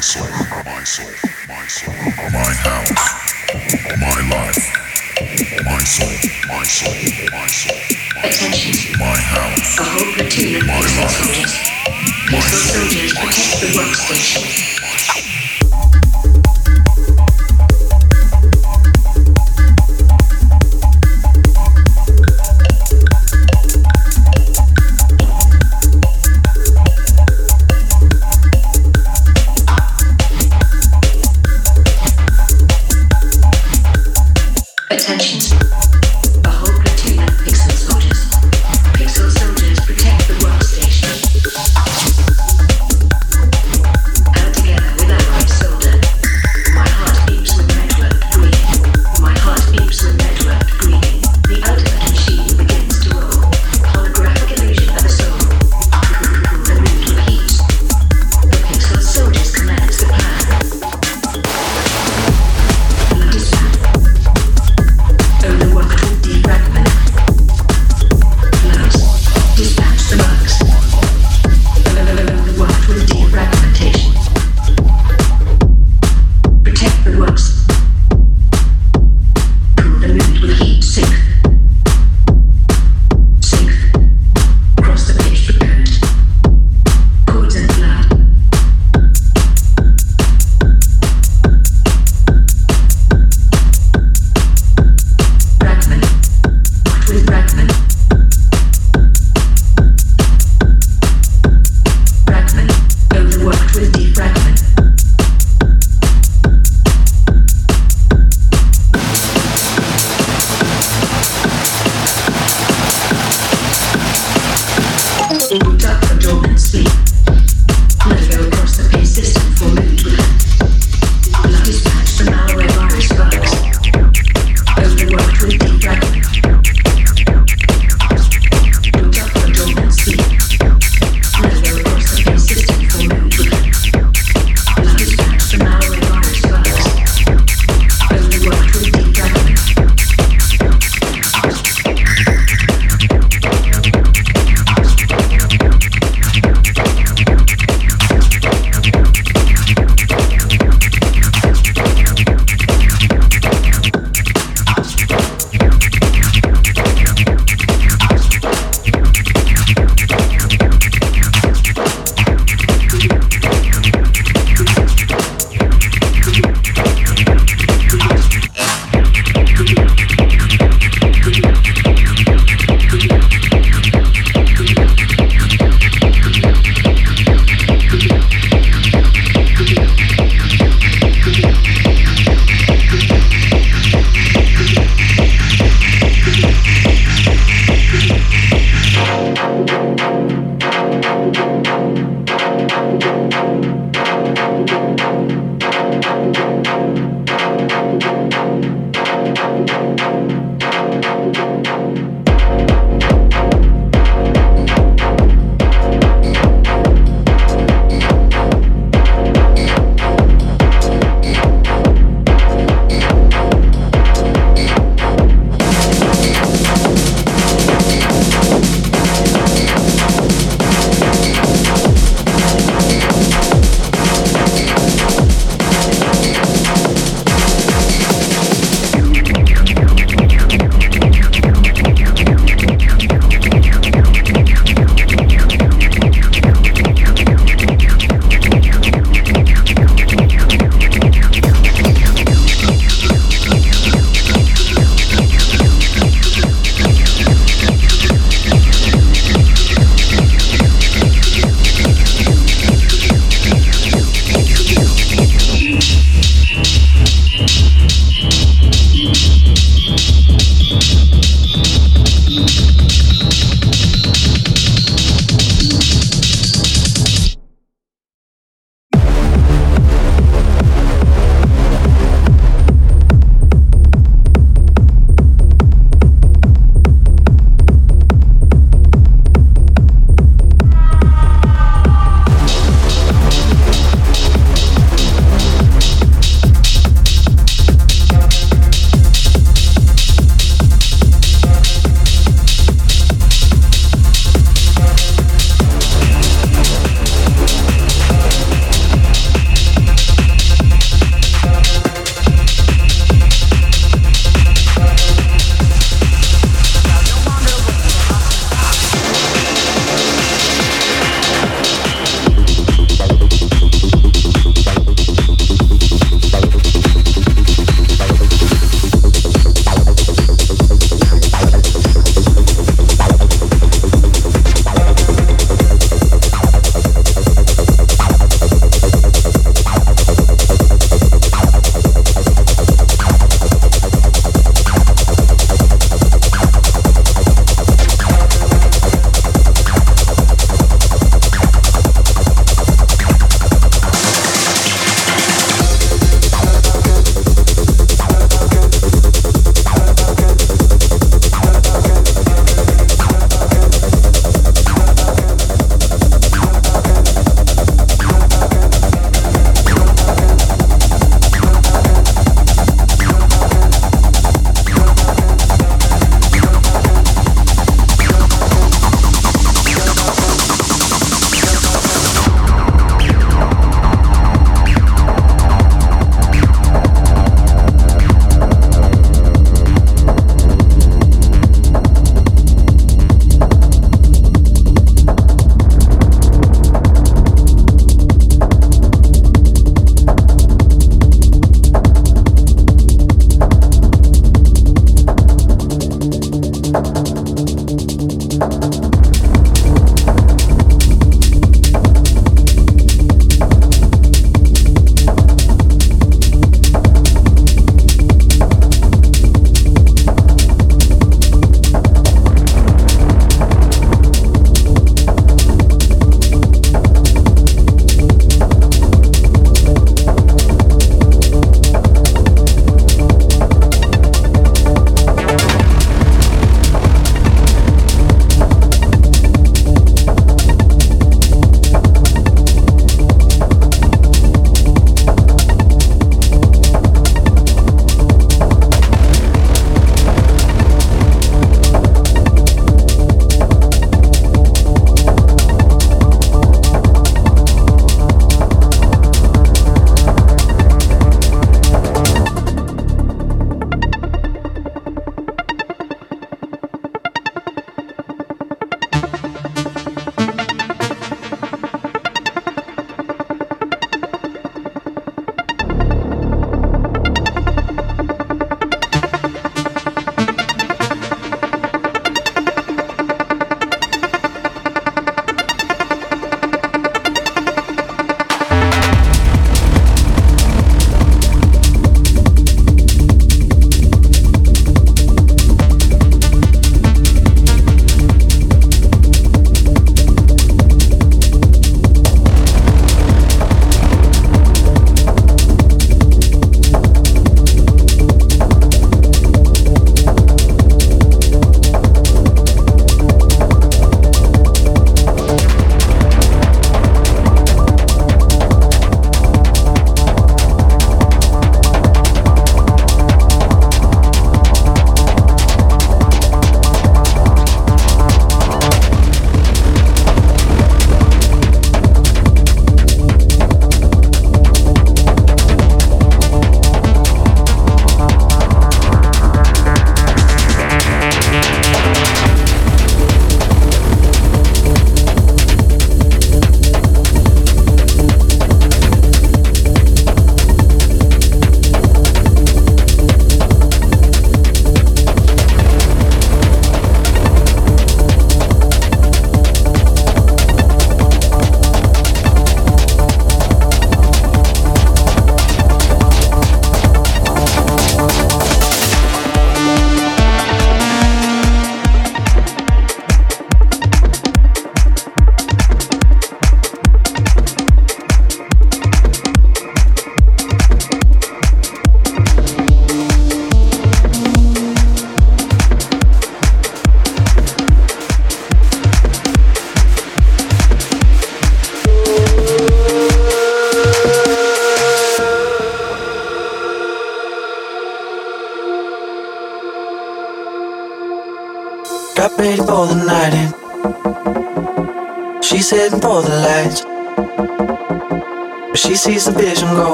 my soul, my soul, my soul, my house, my life, my soul, my soul, my soul. Attention. My house. A whole platoon of my life. Missile soldiers. Missile soldiers protect the workstation.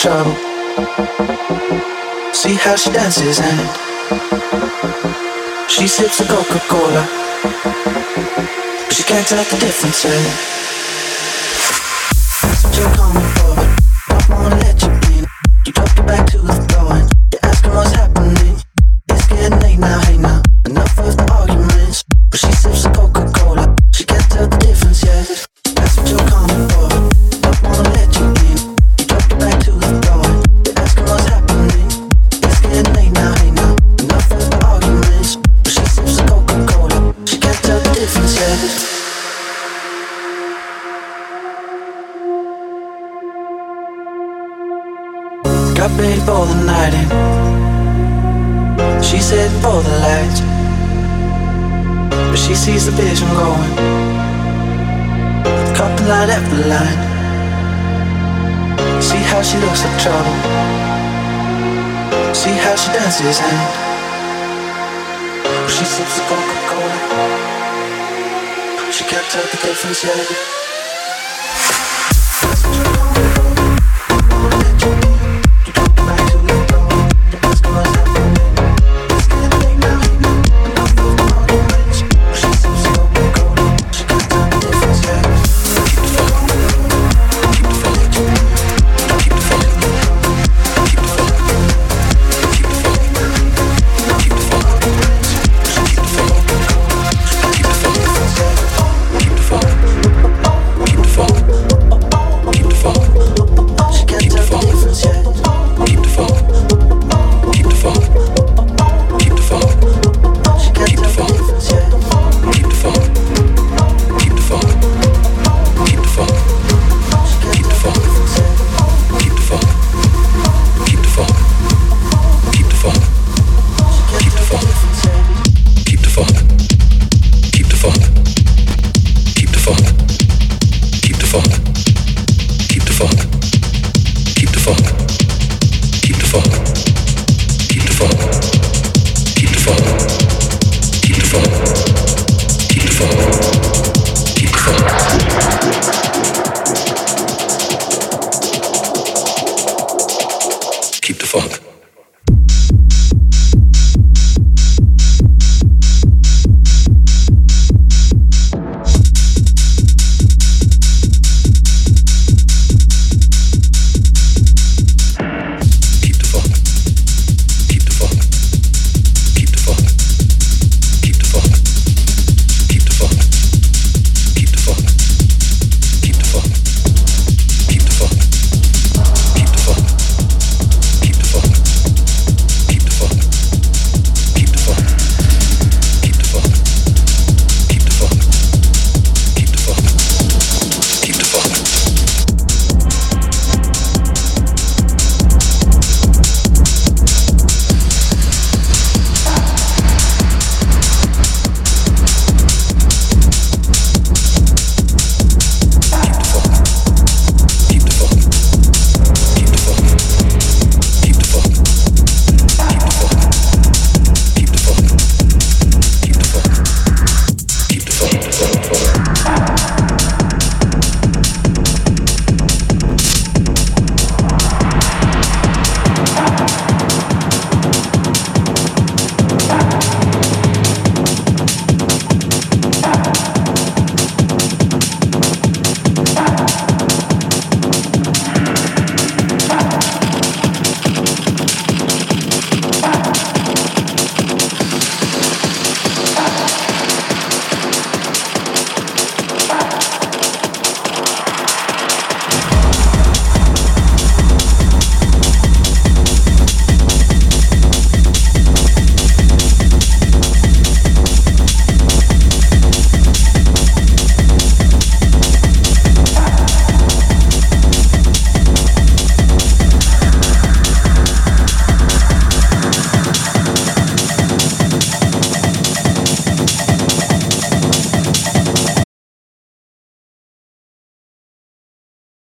trouble. See how she dances and she sips a Coca Cola. She can't tell the difference. Eh? Such come.